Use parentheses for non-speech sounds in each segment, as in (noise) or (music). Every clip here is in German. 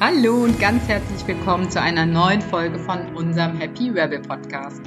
Hallo und ganz herzlich willkommen zu einer neuen Folge von unserem Happy Rebel Podcast.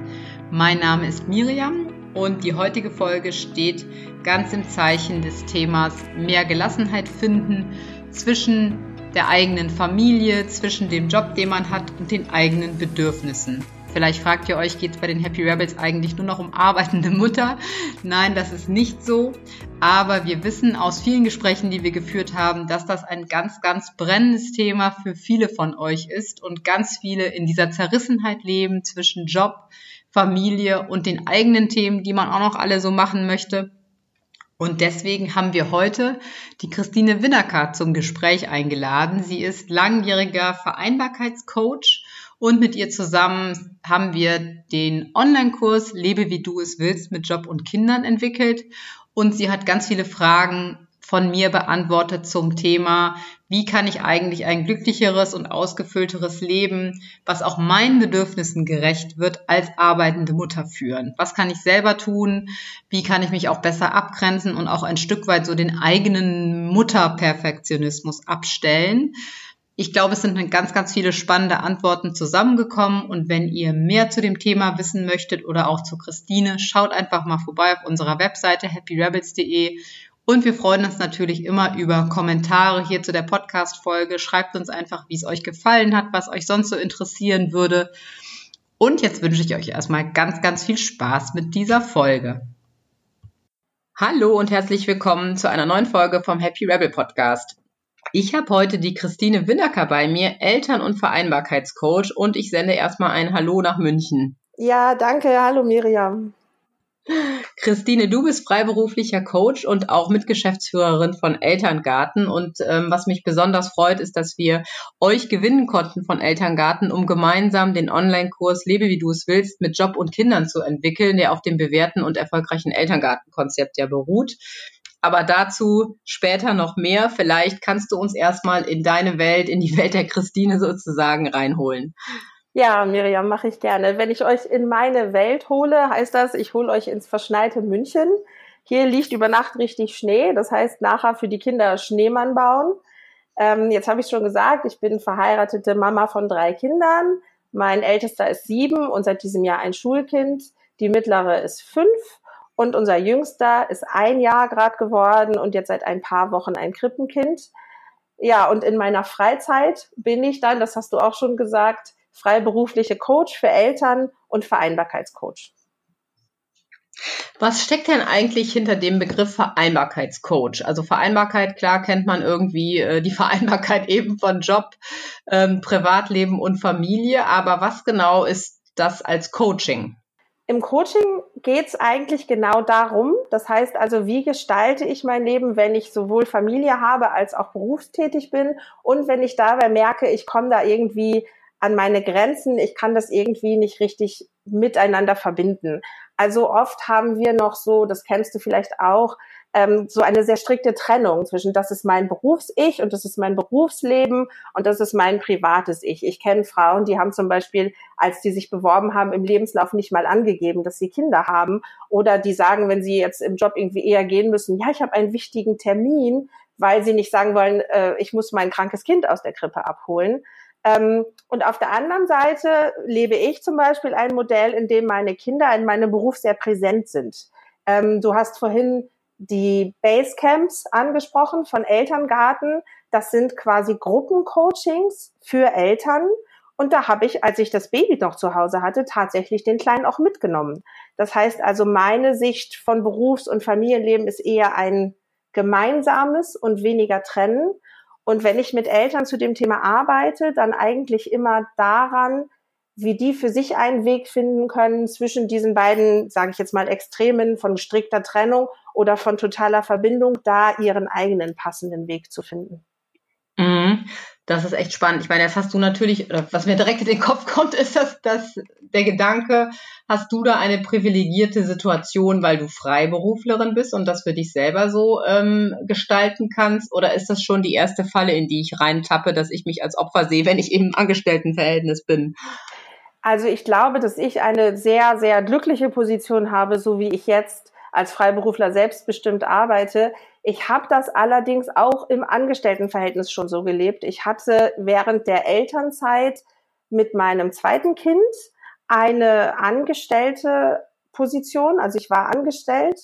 Mein Name ist Miriam und die heutige Folge steht ganz im Zeichen des Themas mehr Gelassenheit finden zwischen der eigenen Familie, zwischen dem Job, den man hat und den eigenen Bedürfnissen. Vielleicht fragt ihr euch, geht es bei den Happy Rebels eigentlich nur noch um arbeitende Mutter? Nein, das ist nicht so. Aber wir wissen aus vielen Gesprächen, die wir geführt haben, dass das ein ganz, ganz brennendes Thema für viele von euch ist und ganz viele in dieser Zerrissenheit leben zwischen Job, Familie und den eigenen Themen, die man auch noch alle so machen möchte. Und deswegen haben wir heute die Christine Winnacker zum Gespräch eingeladen. Sie ist langjähriger Vereinbarkeitscoach und mit ihr zusammen haben wir den Online-Kurs Lebe wie du es willst mit Job und Kindern entwickelt. Und sie hat ganz viele Fragen von mir beantwortet zum Thema, wie kann ich eigentlich ein glücklicheres und ausgefüllteres Leben, was auch meinen Bedürfnissen gerecht wird, als arbeitende Mutter führen? Was kann ich selber tun? Wie kann ich mich auch besser abgrenzen und auch ein Stück weit so den eigenen Mutterperfektionismus abstellen? Ich glaube, es sind ganz, ganz viele spannende Antworten zusammengekommen. Und wenn ihr mehr zu dem Thema wissen möchtet oder auch zu Christine, schaut einfach mal vorbei auf unserer Webseite happyrebels.de. Und wir freuen uns natürlich immer über Kommentare hier zu der Podcast-Folge. Schreibt uns einfach, wie es euch gefallen hat, was euch sonst so interessieren würde. Und jetzt wünsche ich euch erstmal ganz, ganz viel Spaß mit dieser Folge. Hallo und herzlich willkommen zu einer neuen Folge vom Happy Rebel Podcast. Ich habe heute die Christine Winnacker bei mir, Eltern- und Vereinbarkeitscoach, und ich sende erstmal ein Hallo nach München. Ja, danke. Hallo Miriam. Christine, du bist freiberuflicher Coach und auch Mitgeschäftsführerin von Elterngarten. Und ähm, was mich besonders freut, ist, dass wir euch gewinnen konnten von Elterngarten, um gemeinsam den Online-Kurs Lebe wie du es willst mit Job und Kindern zu entwickeln, der auf dem bewährten und erfolgreichen Elterngartenkonzept ja beruht. Aber dazu später noch mehr. Vielleicht kannst du uns erstmal in deine Welt, in die Welt der Christine sozusagen reinholen. Ja, Miriam, mache ich gerne. Wenn ich euch in meine Welt hole, heißt das, ich hole euch ins verschneite München. Hier liegt über Nacht richtig Schnee. Das heißt, nachher für die Kinder Schneemann bauen. Ähm, jetzt habe ich schon gesagt, ich bin verheiratete Mama von drei Kindern. Mein ältester ist sieben und seit diesem Jahr ein Schulkind. Die mittlere ist fünf und unser Jüngster ist ein Jahr gerade geworden und jetzt seit ein paar Wochen ein Krippenkind. Ja, und in meiner Freizeit bin ich dann, das hast du auch schon gesagt, freiberufliche Coach für Eltern und Vereinbarkeitscoach. Was steckt denn eigentlich hinter dem Begriff Vereinbarkeitscoach? Also Vereinbarkeit, klar kennt man irgendwie äh, die (laughs) Vereinbarkeit eben von Job, ähm, Privatleben und Familie, aber was genau ist das als Coaching? Im Coaching geht es eigentlich genau darum. Das heißt also, wie gestalte ich mein Leben, wenn ich sowohl Familie habe als auch berufstätig bin und wenn ich dabei merke, ich komme da irgendwie an meine Grenzen, ich kann das irgendwie nicht richtig miteinander verbinden. Also oft haben wir noch so, das kennst du vielleicht auch, ähm, so eine sehr strikte Trennung zwischen das ist mein Berufs-Ich und das ist mein Berufsleben und das ist mein privates Ich. Ich kenne Frauen, die haben zum Beispiel, als die sich beworben haben, im Lebenslauf nicht mal angegeben, dass sie Kinder haben oder die sagen, wenn sie jetzt im Job irgendwie eher gehen müssen, ja, ich habe einen wichtigen Termin, weil sie nicht sagen wollen, äh, ich muss mein krankes Kind aus der Krippe abholen. Ähm, und auf der anderen Seite lebe ich zum Beispiel ein Modell, in dem meine Kinder in meinem Beruf sehr präsent sind. Ähm, du hast vorhin die Basecamps angesprochen von Elterngarten. Das sind quasi Gruppencoachings für Eltern. Und da habe ich, als ich das Baby noch zu Hause hatte, tatsächlich den Kleinen auch mitgenommen. Das heißt also, meine Sicht von Berufs- und Familienleben ist eher ein gemeinsames und weniger trennen. Und wenn ich mit Eltern zu dem Thema arbeite, dann eigentlich immer daran, wie die für sich einen Weg finden können zwischen diesen beiden, sage ich jetzt mal, Extremen von strikter Trennung oder von totaler Verbindung, da ihren eigenen passenden Weg zu finden. Mhm. Das ist echt spannend. Ich meine, jetzt hast du natürlich, was mir direkt in den Kopf kommt, (laughs) ist das, dass der Gedanke, hast du da eine privilegierte Situation, weil du Freiberuflerin bist und das für dich selber so ähm, gestalten kannst? Oder ist das schon die erste Falle, in die ich reintappe, dass ich mich als Opfer sehe, wenn ich im Angestelltenverhältnis bin? Also ich glaube, dass ich eine sehr, sehr glückliche Position habe, so wie ich jetzt als Freiberufler selbstbestimmt arbeite. Ich habe das allerdings auch im Angestelltenverhältnis schon so gelebt. Ich hatte während der Elternzeit mit meinem zweiten Kind eine angestellte Position, also ich war angestellt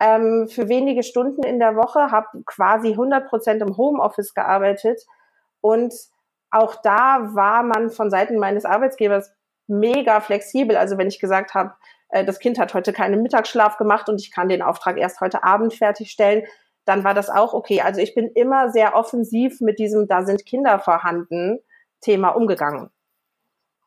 ähm, für wenige Stunden in der Woche, habe quasi 100 Prozent im Homeoffice gearbeitet und auch da war man von Seiten meines Arbeitgebers mega flexibel. Also wenn ich gesagt habe, äh, das Kind hat heute keinen Mittagsschlaf gemacht und ich kann den Auftrag erst heute Abend fertigstellen, dann war das auch okay. Also ich bin immer sehr offensiv mit diesem, da sind Kinder vorhanden, Thema umgegangen.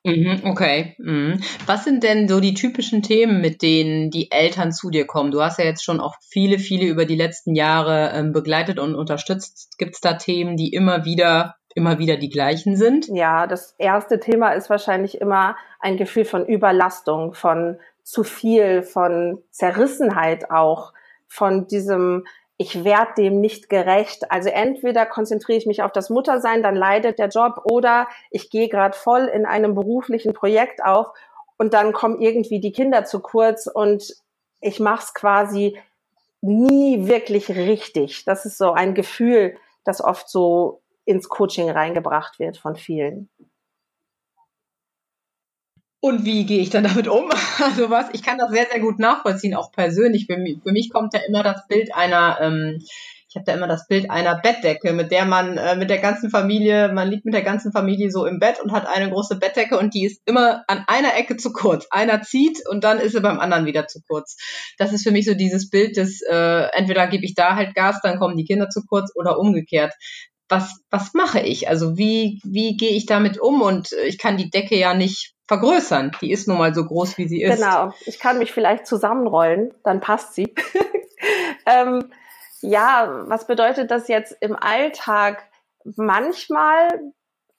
Mhm, okay. Mhm. Was sind denn so die typischen Themen, mit denen die Eltern zu dir kommen? Du hast ja jetzt schon auch viele, viele über die letzten Jahre ähm, begleitet und unterstützt. Gibt es da Themen, die immer wieder, immer wieder die gleichen sind? Ja, das erste Thema ist wahrscheinlich immer ein Gefühl von Überlastung, von zu viel, von Zerrissenheit auch, von diesem ich werde dem nicht gerecht. Also entweder konzentriere ich mich auf das Muttersein, dann leidet der Job, oder ich gehe gerade voll in einem beruflichen Projekt auf und dann kommen irgendwie die Kinder zu kurz und ich mache es quasi nie wirklich richtig. Das ist so ein Gefühl, das oft so ins Coaching reingebracht wird von vielen. Und wie gehe ich dann damit um? (laughs) Also was, ich kann das sehr, sehr gut nachvollziehen, auch persönlich. Für mich, für mich kommt da immer das Bild einer, ähm, ich habe da immer das Bild einer Bettdecke, mit der man äh, mit der ganzen Familie, man liegt mit der ganzen Familie so im Bett und hat eine große Bettdecke und die ist immer an einer Ecke zu kurz. Einer zieht und dann ist sie beim anderen wieder zu kurz. Das ist für mich so dieses Bild des, äh, entweder gebe ich da halt Gas, dann kommen die Kinder zu kurz oder umgekehrt was, was mache ich? Also wie, wie gehe ich damit um? Und ich kann die Decke ja nicht vergrößern. Die ist nun mal so groß, wie sie ist. Genau. Ich kann mich vielleicht zusammenrollen, dann passt sie. (laughs) ähm, ja, was bedeutet das jetzt im Alltag? Manchmal,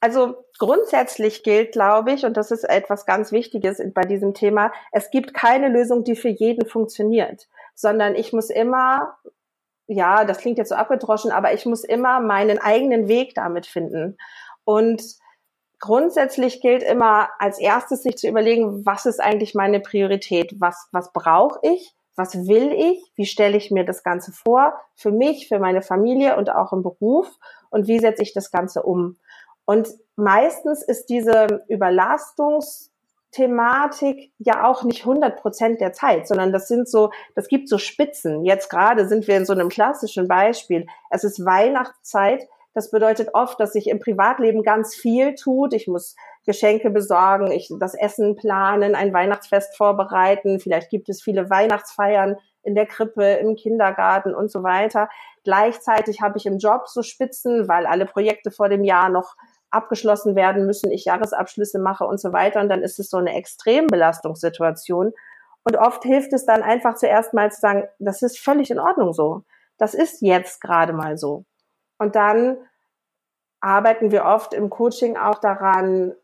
also grundsätzlich gilt, glaube ich, und das ist etwas ganz Wichtiges bei diesem Thema, es gibt keine Lösung, die für jeden funktioniert, sondern ich muss immer ja, das klingt jetzt so abgedroschen, aber ich muss immer meinen eigenen Weg damit finden. Und grundsätzlich gilt immer als erstes sich zu überlegen, was ist eigentlich meine Priorität? Was, was brauche ich? Was will ich? Wie stelle ich mir das Ganze vor? Für mich, für meine Familie und auch im Beruf? Und wie setze ich das Ganze um? Und meistens ist diese Überlastungs Thematik ja auch nicht 100 Prozent der Zeit, sondern das sind so, das gibt so Spitzen. Jetzt gerade sind wir in so einem klassischen Beispiel. Es ist Weihnachtszeit. Das bedeutet oft, dass sich im Privatleben ganz viel tut. Ich muss Geschenke besorgen, ich das Essen planen, ein Weihnachtsfest vorbereiten. Vielleicht gibt es viele Weihnachtsfeiern in der Krippe, im Kindergarten und so weiter. Gleichzeitig habe ich im Job so Spitzen, weil alle Projekte vor dem Jahr noch abgeschlossen werden müssen, ich Jahresabschlüsse mache und so weiter. Und dann ist es so eine Extrembelastungssituation. Und oft hilft es dann einfach zuerst mal zu sagen, das ist völlig in Ordnung so. Das ist jetzt gerade mal so. Und dann arbeiten wir oft im Coaching auch daran,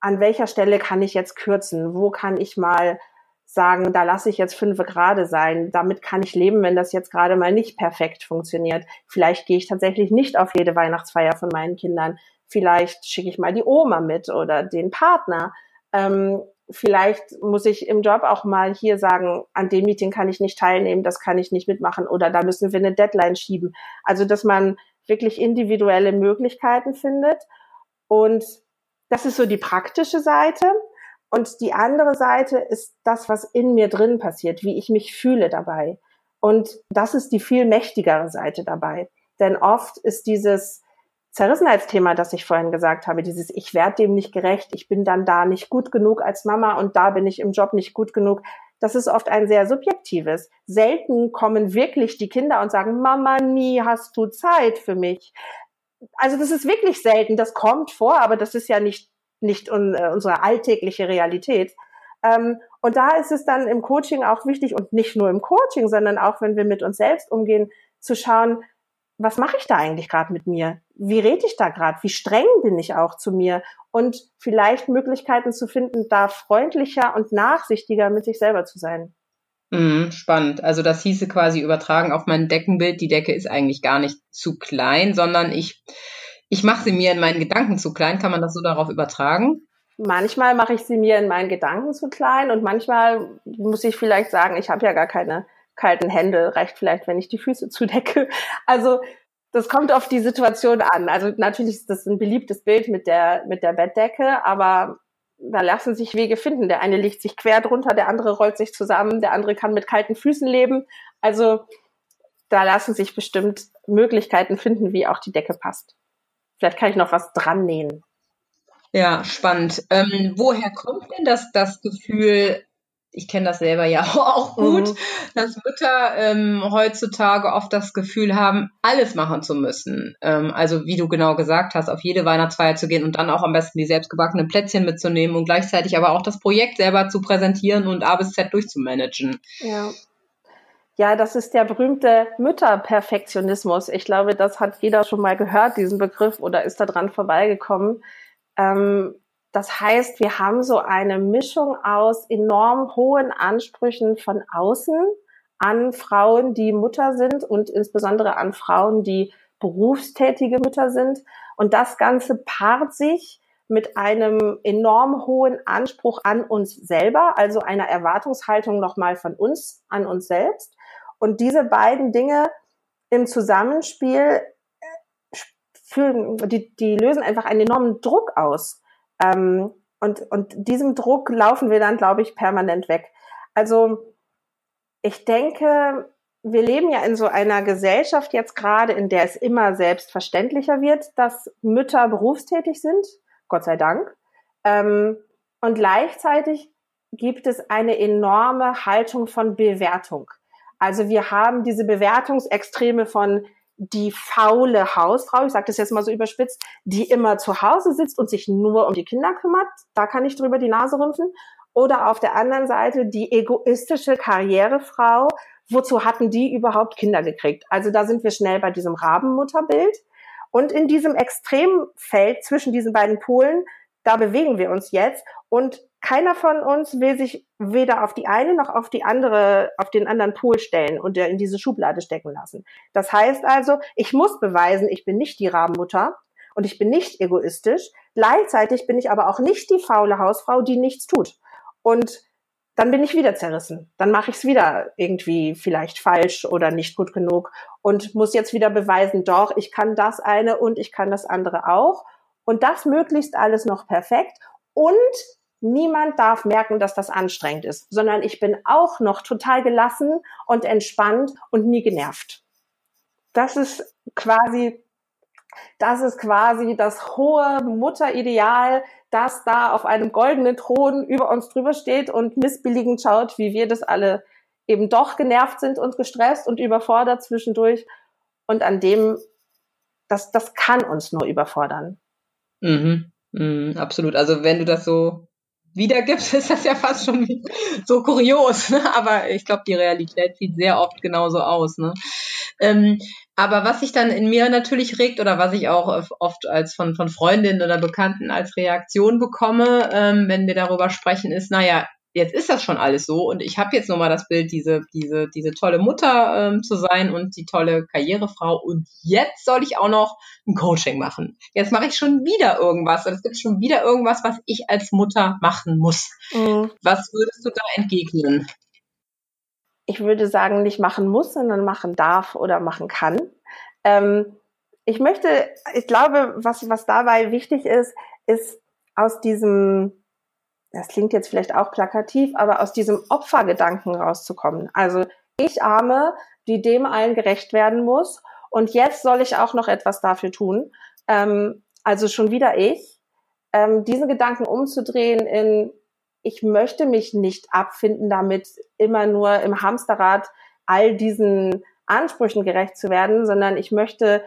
an welcher Stelle kann ich jetzt kürzen? Wo kann ich mal sagen, da lasse ich jetzt fünf Grade sein. Damit kann ich leben, wenn das jetzt gerade mal nicht perfekt funktioniert. Vielleicht gehe ich tatsächlich nicht auf jede Weihnachtsfeier von meinen Kindern. Vielleicht schicke ich mal die Oma mit oder den Partner. Ähm, vielleicht muss ich im Job auch mal hier sagen, an dem Meeting kann ich nicht teilnehmen, das kann ich nicht mitmachen oder da müssen wir eine Deadline schieben. Also, dass man wirklich individuelle Möglichkeiten findet. Und das ist so die praktische Seite. Und die andere Seite ist das, was in mir drin passiert, wie ich mich fühle dabei. Und das ist die viel mächtigere Seite dabei. Denn oft ist dieses, Zerrissenheitsthema, das ich vorhin gesagt habe, dieses ich werde dem nicht gerecht, ich bin dann da nicht gut genug als Mama und da bin ich im Job nicht gut genug. Das ist oft ein sehr subjektives. Selten kommen wirklich die Kinder und sagen, Mama, nie hast du Zeit für mich. Also das ist wirklich selten. Das kommt vor, aber das ist ja nicht, nicht un, äh, unsere alltägliche Realität. Ähm, und da ist es dann im Coaching auch wichtig und nicht nur im Coaching, sondern auch wenn wir mit uns selbst umgehen, zu schauen, was mache ich da eigentlich gerade mit mir? Wie rede ich da gerade? Wie streng bin ich auch zu mir? Und vielleicht Möglichkeiten zu finden, da freundlicher und nachsichtiger mit sich selber zu sein. Mhm, spannend. Also das hieße quasi übertragen auf mein Deckenbild. Die Decke ist eigentlich gar nicht zu klein, sondern ich, ich mache sie mir in meinen Gedanken zu klein. Kann man das so darauf übertragen? Manchmal mache ich sie mir in meinen Gedanken zu klein und manchmal muss ich vielleicht sagen, ich habe ja gar keine kalten Hände. Reicht vielleicht, wenn ich die Füße (laughs) zudecke. Also das kommt auf die Situation an. Also natürlich ist das ein beliebtes Bild mit der, mit der Bettdecke, aber da lassen sich Wege finden. Der eine legt sich quer drunter, der andere rollt sich zusammen, der andere kann mit kalten Füßen leben. Also da lassen sich bestimmt Möglichkeiten finden, wie auch die Decke passt. Vielleicht kann ich noch was dran nähen. Ja, spannend. Ähm, woher kommt denn das, das Gefühl, ich kenne das selber ja (laughs) auch gut, mhm. dass Mütter ähm, heutzutage oft das Gefühl haben, alles machen zu müssen. Ähm, also wie du genau gesagt hast, auf jede Weihnachtsfeier zu gehen und dann auch am besten die selbstgebackenen Plätzchen mitzunehmen und gleichzeitig aber auch das Projekt selber zu präsentieren und A bis Z durchzumanagen. Ja. Ja, das ist der berühmte Mütterperfektionismus. Ich glaube, das hat jeder schon mal gehört, diesen Begriff, oder ist da dran vorbeigekommen. Ähm, das heißt, wir haben so eine Mischung aus enorm hohen Ansprüchen von außen an Frauen, die Mutter sind und insbesondere an Frauen, die berufstätige Mütter sind. Und das Ganze paart sich mit einem enorm hohen Anspruch an uns selber, also einer Erwartungshaltung nochmal von uns an uns selbst. Und diese beiden Dinge im Zusammenspiel äh, die, die lösen einfach einen enormen Druck aus. Ähm, und, und diesem Druck laufen wir dann, glaube ich, permanent weg. Also ich denke, wir leben ja in so einer Gesellschaft jetzt gerade, in der es immer selbstverständlicher wird, dass Mütter berufstätig sind, Gott sei Dank. Ähm, und gleichzeitig gibt es eine enorme Haltung von Bewertung. Also wir haben diese Bewertungsextreme von die faule Hausfrau, ich sage das jetzt mal so überspitzt, die immer zu Hause sitzt und sich nur um die Kinder kümmert, da kann ich drüber die Nase rümpfen. Oder auf der anderen Seite die egoistische Karrierefrau, wozu hatten die überhaupt Kinder gekriegt? Also da sind wir schnell bei diesem Rabenmutterbild. Und in diesem Extremfeld zwischen diesen beiden Polen, da bewegen wir uns jetzt. Und keiner von uns will sich weder auf die eine noch auf die andere, auf den anderen Pol stellen und in diese Schublade stecken lassen. Das heißt also, ich muss beweisen, ich bin nicht die Rabenmutter und ich bin nicht egoistisch. Gleichzeitig bin ich aber auch nicht die faule Hausfrau, die nichts tut. Und dann bin ich wieder zerrissen. Dann mache ich es wieder irgendwie vielleicht falsch oder nicht gut genug und muss jetzt wieder beweisen, doch, ich kann das eine und ich kann das andere auch. Und das möglichst alles noch perfekt. Und niemand darf merken, dass das anstrengend ist, sondern ich bin auch noch total gelassen und entspannt und nie genervt. Das ist quasi, das ist quasi das hohe Mutterideal, das da auf einem goldenen Thron über uns drüber steht und missbilligend schaut, wie wir das alle eben doch genervt sind und gestresst und überfordert zwischendurch. Und an dem, das, das kann uns nur überfordern. Mhm. Mhm, absolut. Also wenn du das so wiedergibst, (laughs) ist das ja fast schon so kurios. Ne? Aber ich glaube, die Realität sieht sehr oft genauso aus. Ne? Ähm, aber was sich dann in mir natürlich regt oder was ich auch oft als von, von Freundinnen oder Bekannten als Reaktion bekomme, ähm, wenn wir darüber sprechen, ist, naja, jetzt ist das schon alles so und ich habe jetzt nochmal das Bild, diese, diese, diese tolle Mutter ähm, zu sein und die tolle Karrierefrau und jetzt soll ich auch noch ein Coaching machen. Jetzt mache ich schon wieder irgendwas und es gibt schon wieder irgendwas, was ich als Mutter machen muss. Mhm. Was würdest du da entgegnen? Ich würde sagen, nicht machen muss, sondern machen darf oder machen kann. Ähm, ich möchte, ich glaube, was, was dabei wichtig ist, ist aus diesem das klingt jetzt vielleicht auch plakativ, aber aus diesem Opfergedanken rauszukommen. Also ich arme, die dem allen gerecht werden muss und jetzt soll ich auch noch etwas dafür tun. Ähm, also schon wieder ich. Ähm, diesen Gedanken umzudrehen in, ich möchte mich nicht abfinden, damit immer nur im Hamsterrad all diesen Ansprüchen gerecht zu werden, sondern ich möchte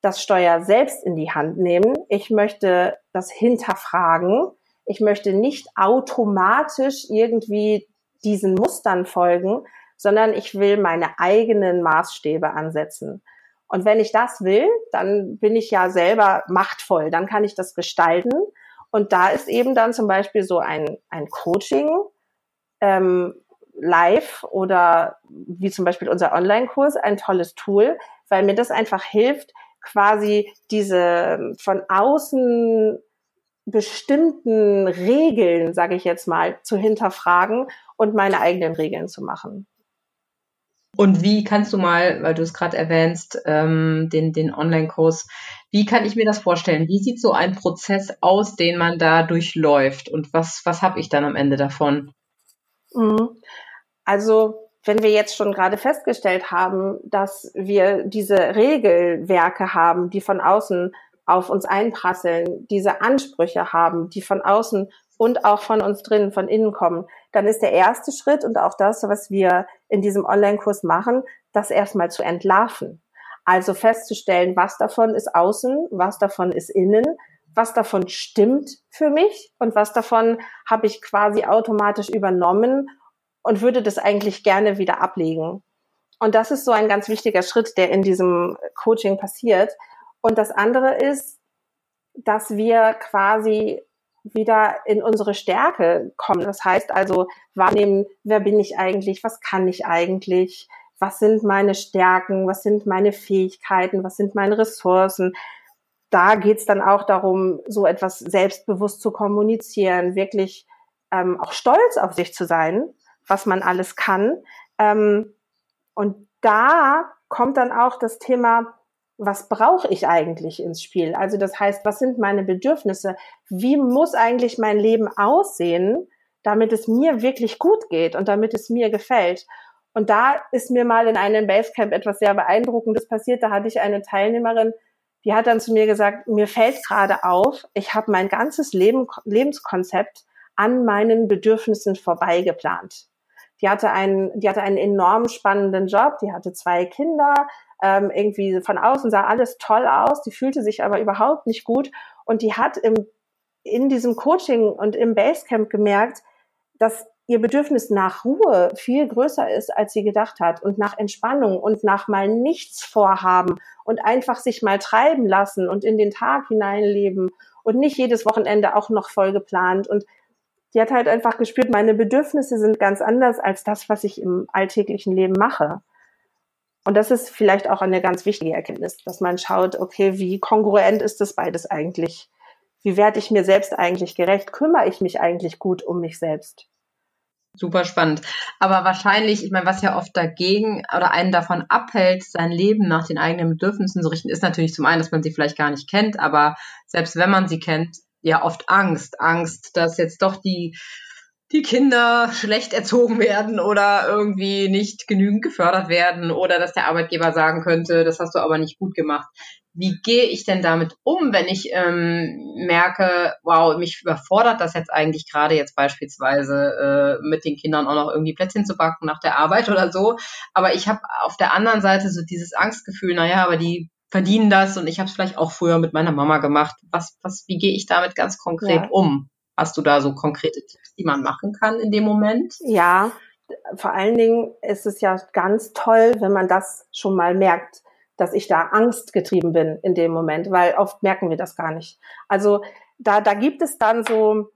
das Steuer selbst in die Hand nehmen. Ich möchte das hinterfragen ich möchte nicht automatisch irgendwie diesen Mustern folgen, sondern ich will meine eigenen Maßstäbe ansetzen. Und wenn ich das will, dann bin ich ja selber machtvoll, dann kann ich das gestalten. Und da ist eben dann zum Beispiel so ein, ein Coaching ähm, live oder wie zum Beispiel unser Online-Kurs ein tolles Tool, weil mir das einfach hilft, quasi diese von außen bestimmten Regeln, sage ich jetzt mal, zu hinterfragen und meine eigenen Regeln zu machen. Und wie kannst du mal, weil du es gerade erwähnst, ähm, den, den Online-Kurs, wie kann ich mir das vorstellen? Wie sieht so ein Prozess aus, den man da durchläuft? Und was, was habe ich dann am Ende davon? Mhm. Also wenn wir jetzt schon gerade festgestellt haben, dass wir diese Regelwerke haben, die von außen auf uns einprasseln, diese Ansprüche haben, die von außen und auch von uns drinnen, von innen kommen, dann ist der erste Schritt und auch das, was wir in diesem Online-Kurs machen, das erstmal zu entlarven. Also festzustellen, was davon ist außen, was davon ist innen, was davon stimmt für mich und was davon habe ich quasi automatisch übernommen und würde das eigentlich gerne wieder ablegen. Und das ist so ein ganz wichtiger Schritt, der in diesem Coaching passiert. Und das andere ist, dass wir quasi wieder in unsere Stärke kommen. Das heißt also wahrnehmen, wer bin ich eigentlich, was kann ich eigentlich, was sind meine Stärken, was sind meine Fähigkeiten, was sind meine Ressourcen. Da geht's dann auch darum, so etwas selbstbewusst zu kommunizieren, wirklich ähm, auch stolz auf sich zu sein was man alles kann. Ähm, und da kommt dann auch das Thema, was brauche ich eigentlich ins Spiel? Also das heißt, was sind meine Bedürfnisse? Wie muss eigentlich mein Leben aussehen, damit es mir wirklich gut geht und damit es mir gefällt? Und da ist mir mal in einem Basecamp etwas sehr Beeindruckendes passiert. Da hatte ich eine Teilnehmerin, die hat dann zu mir gesagt, mir fällt gerade auf, ich habe mein ganzes Leben, Lebenskonzept an meinen Bedürfnissen vorbeigeplant. Die hatte einen, die hatte einen enorm spannenden Job, die hatte zwei Kinder, ähm, irgendwie von außen sah alles toll aus, die fühlte sich aber überhaupt nicht gut und die hat im, in diesem Coaching und im Basecamp gemerkt, dass ihr Bedürfnis nach Ruhe viel größer ist, als sie gedacht hat und nach Entspannung und nach mal nichts vorhaben und einfach sich mal treiben lassen und in den Tag hineinleben und nicht jedes Wochenende auch noch voll geplant und die hat halt einfach gespürt, meine Bedürfnisse sind ganz anders als das, was ich im alltäglichen Leben mache. Und das ist vielleicht auch eine ganz wichtige Erkenntnis, dass man schaut, okay, wie kongruent ist das beides eigentlich? Wie werde ich mir selbst eigentlich gerecht? Kümmere ich mich eigentlich gut um mich selbst? Super spannend. Aber wahrscheinlich, ich meine, was ja oft dagegen oder einen davon abhält, sein Leben nach den eigenen Bedürfnissen zu richten, ist natürlich zum einen, dass man sie vielleicht gar nicht kennt, aber selbst wenn man sie kennt, ja oft Angst. Angst, dass jetzt doch die, die Kinder schlecht erzogen werden oder irgendwie nicht genügend gefördert werden oder dass der Arbeitgeber sagen könnte, das hast du aber nicht gut gemacht. Wie gehe ich denn damit um, wenn ich ähm, merke, wow, mich überfordert das jetzt eigentlich gerade jetzt beispielsweise äh, mit den Kindern auch noch irgendwie Plätzchen zu backen nach der Arbeit oder so. Aber ich habe auf der anderen Seite so dieses Angstgefühl, naja, aber die verdienen das und ich habe es vielleicht auch früher mit meiner Mama gemacht. Was, was, wie gehe ich damit ganz konkret ja. um? Hast du da so konkrete Tipps, die man machen kann in dem Moment? Ja, vor allen Dingen ist es ja ganz toll, wenn man das schon mal merkt, dass ich da Angst getrieben bin in dem Moment, weil oft merken wir das gar nicht. Also da, da gibt es dann so,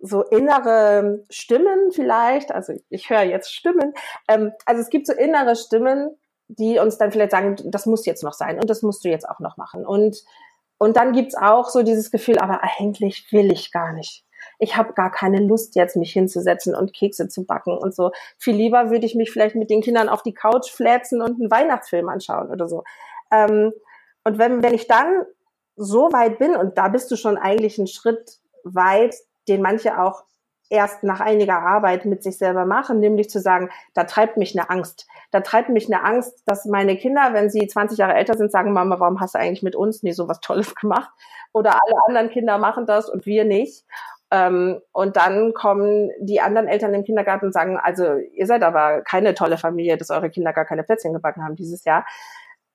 so innere Stimmen vielleicht, also ich höre jetzt Stimmen, ähm, also es gibt so innere Stimmen, die uns dann vielleicht sagen, das muss jetzt noch sein und das musst du jetzt auch noch machen. Und, und dann gibt's auch so dieses Gefühl, aber eigentlich will ich gar nicht. Ich habe gar keine Lust jetzt, mich hinzusetzen und Kekse zu backen und so. Viel lieber würde ich mich vielleicht mit den Kindern auf die Couch flätzen und einen Weihnachtsfilm anschauen oder so. Ähm, und wenn, wenn ich dann so weit bin, und da bist du schon eigentlich einen Schritt weit, den manche auch erst nach einiger Arbeit mit sich selber machen, nämlich zu sagen, da treibt mich eine Angst. Da treibt mich eine Angst, dass meine Kinder, wenn sie 20 Jahre älter sind, sagen, Mama, warum hast du eigentlich mit uns nie so was Tolles gemacht? Oder alle anderen Kinder machen das und wir nicht. Ähm, und dann kommen die anderen Eltern im Kindergarten und sagen, also ihr seid aber keine tolle Familie, dass eure Kinder gar keine Plätzchen gebacken haben dieses Jahr.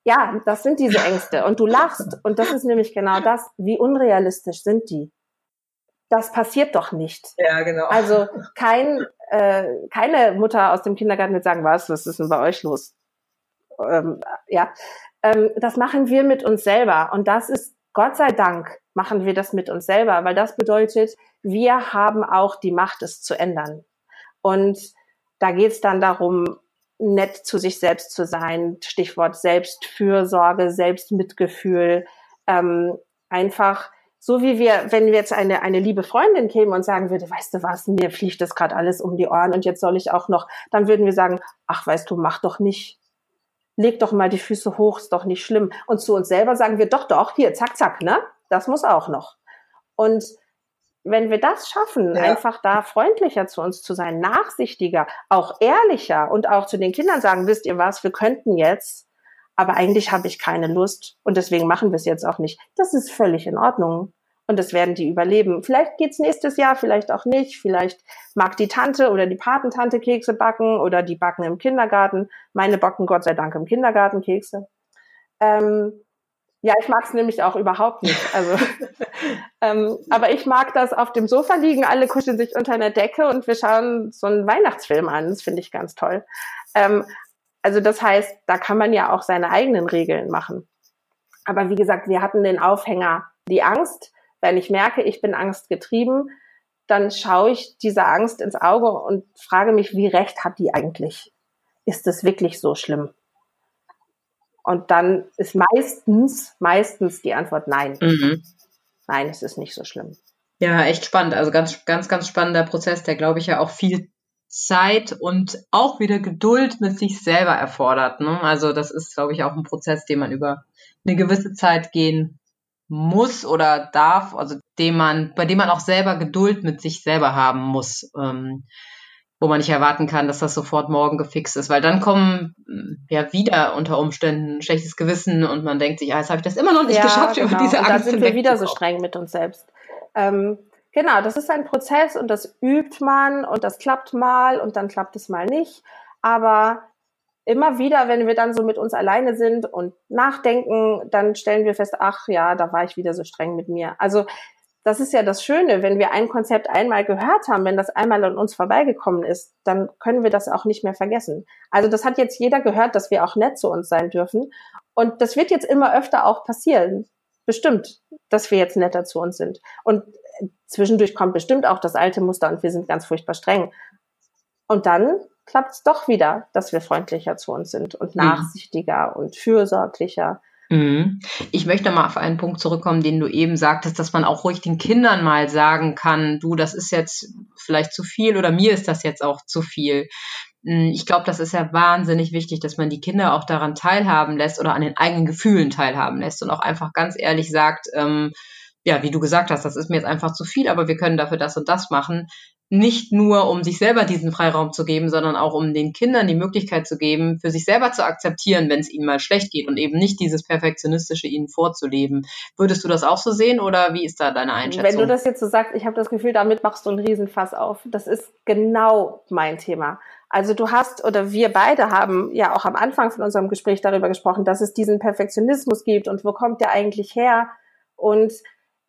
Ja, das sind diese Ängste. Und du lachst. Und das ist nämlich genau das. Wie unrealistisch sind die? das passiert doch nicht. Ja, genau. Also kein, äh, keine Mutter aus dem Kindergarten wird sagen, was, was ist denn bei euch los? Ähm, ja, ähm, das machen wir mit uns selber. Und das ist, Gott sei Dank, machen wir das mit uns selber, weil das bedeutet, wir haben auch die Macht, es zu ändern. Und da geht es dann darum, nett zu sich selbst zu sein. Stichwort Selbstfürsorge, Selbstmitgefühl. Ähm, einfach so wie wir, wenn wir jetzt eine, eine liebe Freundin käme und sagen würde, weißt du was, mir fliegt das gerade alles um die Ohren und jetzt soll ich auch noch, dann würden wir sagen, ach weißt du, mach doch nicht. Leg doch mal die Füße hoch, ist doch nicht schlimm. Und zu uns selber sagen wir, doch, doch, hier, zack, zack, ne? Das muss auch noch. Und wenn wir das schaffen, ja. einfach da freundlicher zu uns zu sein, nachsichtiger, auch ehrlicher und auch zu den Kindern sagen, wisst ihr was, wir könnten jetzt, aber eigentlich habe ich keine Lust und deswegen machen wir es jetzt auch nicht. Das ist völlig in Ordnung. Und das werden die überleben. Vielleicht geht's nächstes Jahr, vielleicht auch nicht. Vielleicht mag die Tante oder die Patentante Kekse backen oder die backen im Kindergarten. Meine backen Gott sei Dank im Kindergarten Kekse. Ähm, ja, ich mag es nämlich auch überhaupt nicht. Also, (laughs) ähm, aber ich mag das auf dem Sofa liegen, alle kuscheln sich unter einer Decke und wir schauen so einen Weihnachtsfilm an. Das finde ich ganz toll. Ähm, also das heißt, da kann man ja auch seine eigenen Regeln machen. Aber wie gesagt, wir hatten den Aufhänger, die Angst. Wenn ich merke, ich bin angstgetrieben, dann schaue ich dieser Angst ins Auge und frage mich, wie recht hat die eigentlich? Ist es wirklich so schlimm? Und dann ist meistens, meistens die Antwort nein. Mhm. Nein, es ist nicht so schlimm. Ja, echt spannend. Also ganz, ganz, ganz spannender Prozess, der glaube ich ja auch viel Zeit und auch wieder Geduld mit sich selber erfordert. Ne? Also das ist, glaube ich, auch ein Prozess, den man über eine gewisse Zeit gehen muss oder darf, also dem man, bei dem man auch selber Geduld mit sich selber haben muss. Ähm, wo man nicht erwarten kann, dass das sofort morgen gefixt ist, weil dann kommen ja wieder unter Umständen ein schlechtes Gewissen und man denkt sich, ah, jetzt habe ich das immer noch nicht ja, geschafft genau. über diese Angst. Und dann sind wir wieder so streng mit uns selbst. Ähm, genau, das ist ein Prozess und das übt man und das klappt mal und dann klappt es mal nicht. Aber immer wieder, wenn wir dann so mit uns alleine sind und nachdenken, dann stellen wir fest, ach ja, da war ich wieder so streng mit mir. Also das ist ja das Schöne, wenn wir ein Konzept einmal gehört haben, wenn das einmal an uns vorbeigekommen ist, dann können wir das auch nicht mehr vergessen. Also das hat jetzt jeder gehört, dass wir auch nett zu uns sein dürfen. Und das wird jetzt immer öfter auch passieren. Bestimmt, dass wir jetzt netter zu uns sind. Und zwischendurch kommt bestimmt auch das alte Muster und wir sind ganz furchtbar streng. Und dann klappt es doch wieder, dass wir freundlicher zu uns sind und mhm. nachsichtiger mhm. und fürsorglicher Mhm. Ich möchte mal auf einen Punkt zurückkommen, den du eben sagtest, dass man auch ruhig den Kindern mal sagen kann, du, das ist jetzt vielleicht zu viel oder mir ist das jetzt auch zu viel. Mhm, ich glaube, das ist ja wahnsinnig wichtig, dass man die Kinder auch daran teilhaben lässt oder an den eigenen Gefühlen teilhaben lässt und auch einfach ganz ehrlich sagt, ähm, ja, wie du gesagt hast, das ist mir jetzt einfach zu viel, aber wir können dafür das und das machen nicht nur, um sich selber diesen Freiraum zu geben, sondern auch um den Kindern die Möglichkeit zu geben, für sich selber zu akzeptieren, wenn es ihnen mal schlecht geht und eben nicht dieses Perfektionistische ihnen vorzuleben. Würdest du das auch so sehen oder wie ist da deine Einschätzung? Wenn du das jetzt so sagst, ich habe das Gefühl, damit machst du einen Riesenfass auf. Das ist genau mein Thema. Also du hast oder wir beide haben ja auch am Anfang von unserem Gespräch darüber gesprochen, dass es diesen Perfektionismus gibt und wo kommt der eigentlich her? Und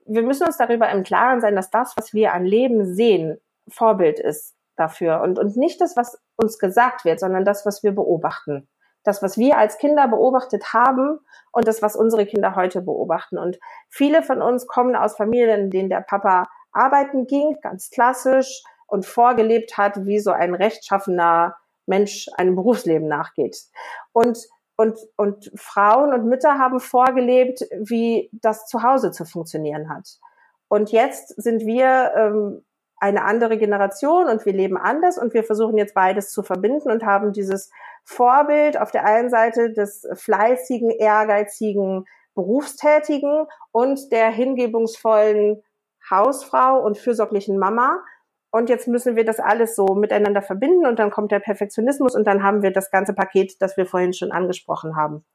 wir müssen uns darüber im Klaren sein, dass das, was wir an Leben sehen, Vorbild ist dafür und, und nicht das, was uns gesagt wird, sondern das, was wir beobachten. Das, was wir als Kinder beobachtet haben und das, was unsere Kinder heute beobachten. Und viele von uns kommen aus Familien, in denen der Papa arbeiten ging, ganz klassisch, und vorgelebt hat, wie so ein rechtschaffener Mensch einem Berufsleben nachgeht. Und, und, und Frauen und Mütter haben vorgelebt, wie das zu Hause zu funktionieren hat. Und jetzt sind wir ähm, eine andere Generation und wir leben anders und wir versuchen jetzt beides zu verbinden und haben dieses Vorbild auf der einen Seite des fleißigen, ehrgeizigen Berufstätigen und der hingebungsvollen Hausfrau und fürsorglichen Mama. Und jetzt müssen wir das alles so miteinander verbinden und dann kommt der Perfektionismus und dann haben wir das ganze Paket, das wir vorhin schon angesprochen haben.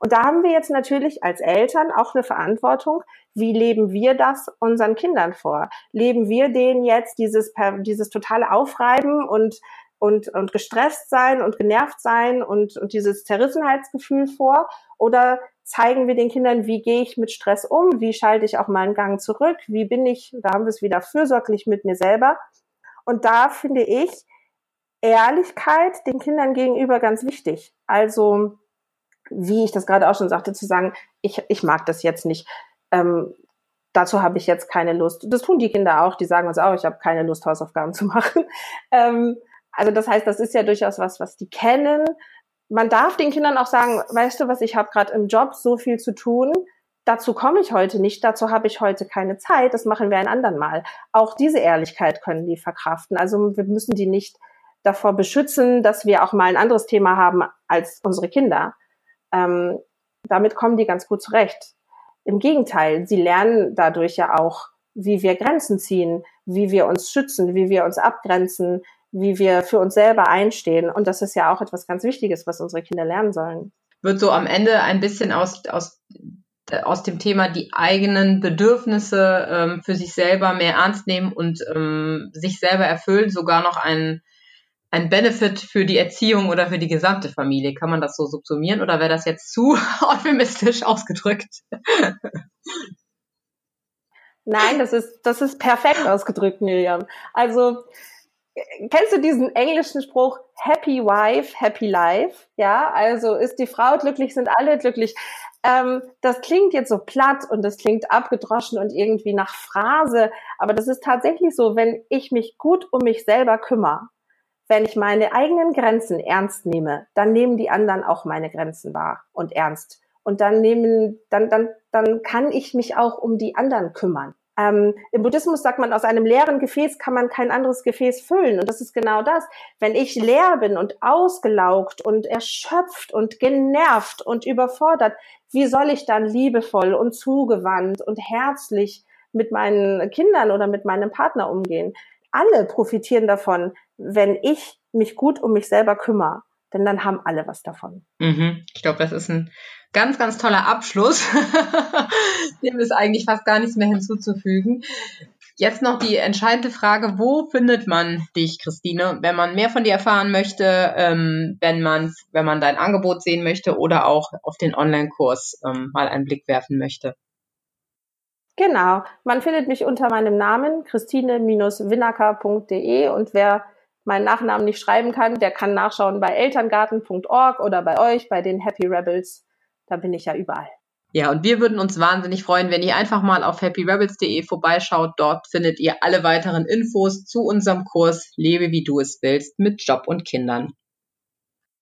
Und da haben wir jetzt natürlich als Eltern auch eine Verantwortung. Wie leben wir das unseren Kindern vor? Leben wir denen jetzt dieses, dieses totale Aufreiben und, und, und gestresst sein und genervt sein und, und dieses Zerrissenheitsgefühl vor? Oder zeigen wir den Kindern, wie gehe ich mit Stress um? Wie schalte ich auch mal einen Gang zurück? Wie bin ich, da haben wir es wieder fürsorglich mit mir selber. Und da finde ich Ehrlichkeit den Kindern gegenüber ganz wichtig. Also, wie ich das gerade auch schon sagte, zu sagen, ich, ich mag das jetzt nicht. Ähm, dazu habe ich jetzt keine Lust. Das tun die Kinder auch, die sagen uns auch, ich habe keine Lust, Hausaufgaben (laughs) zu machen. Ähm, also das heißt, das ist ja durchaus was, was die kennen. Man darf den Kindern auch sagen, weißt du was, ich habe gerade im Job so viel zu tun, dazu komme ich heute nicht, dazu habe ich heute keine Zeit, das machen wir ein andern Mal. Auch diese Ehrlichkeit können die verkraften. Also wir müssen die nicht davor beschützen, dass wir auch mal ein anderes Thema haben als unsere Kinder. Ähm, damit kommen die ganz gut zurecht. Im Gegenteil, sie lernen dadurch ja auch, wie wir Grenzen ziehen, wie wir uns schützen, wie wir uns abgrenzen, wie wir für uns selber einstehen. Und das ist ja auch etwas ganz Wichtiges, was unsere Kinder lernen sollen. Wird so am Ende ein bisschen aus, aus, aus dem Thema die eigenen Bedürfnisse ähm, für sich selber mehr ernst nehmen und ähm, sich selber erfüllen, sogar noch ein, ein Benefit für die Erziehung oder für die gesamte Familie. Kann man das so subsumieren oder wäre das jetzt zu (laughs) euphemistisch ausgedrückt? Nein, das ist, das ist perfekt ausgedrückt, Miriam. Also, kennst du diesen englischen Spruch, Happy Wife, Happy Life? Ja, also ist die Frau glücklich, sind alle glücklich. Ähm, das klingt jetzt so platt und das klingt abgedroschen und irgendwie nach Phrase, aber das ist tatsächlich so, wenn ich mich gut um mich selber kümmere, wenn ich meine eigenen Grenzen ernst nehme, dann nehmen die anderen auch meine Grenzen wahr und ernst. Und dann nehmen, dann, dann, dann kann ich mich auch um die anderen kümmern. Ähm, Im Buddhismus sagt man, aus einem leeren Gefäß kann man kein anderes Gefäß füllen. Und das ist genau das. Wenn ich leer bin und ausgelaugt und erschöpft und genervt und überfordert, wie soll ich dann liebevoll und zugewandt und herzlich mit meinen Kindern oder mit meinem Partner umgehen? Alle profitieren davon, wenn ich mich gut um mich selber kümmere, denn dann haben alle was davon. Mhm. Ich glaube, das ist ein ganz, ganz toller Abschluss. (laughs) Dem ist eigentlich fast gar nichts mehr hinzuzufügen. Jetzt noch die entscheidende Frage, wo findet man dich, Christine, wenn man mehr von dir erfahren möchte, ähm, wenn man, wenn man dein Angebot sehen möchte oder auch auf den Online-Kurs ähm, mal einen Blick werfen möchte? Genau, man findet mich unter meinem Namen christine-winnacker.de und wer meinen Nachnamen nicht schreiben kann, der kann nachschauen bei elterngarten.org oder bei euch, bei den Happy Rebels. Da bin ich ja überall. Ja, und wir würden uns wahnsinnig freuen, wenn ihr einfach mal auf happyrebels.de vorbeischaut. Dort findet ihr alle weiteren Infos zu unserem Kurs Lebe wie du es willst mit Job und Kindern.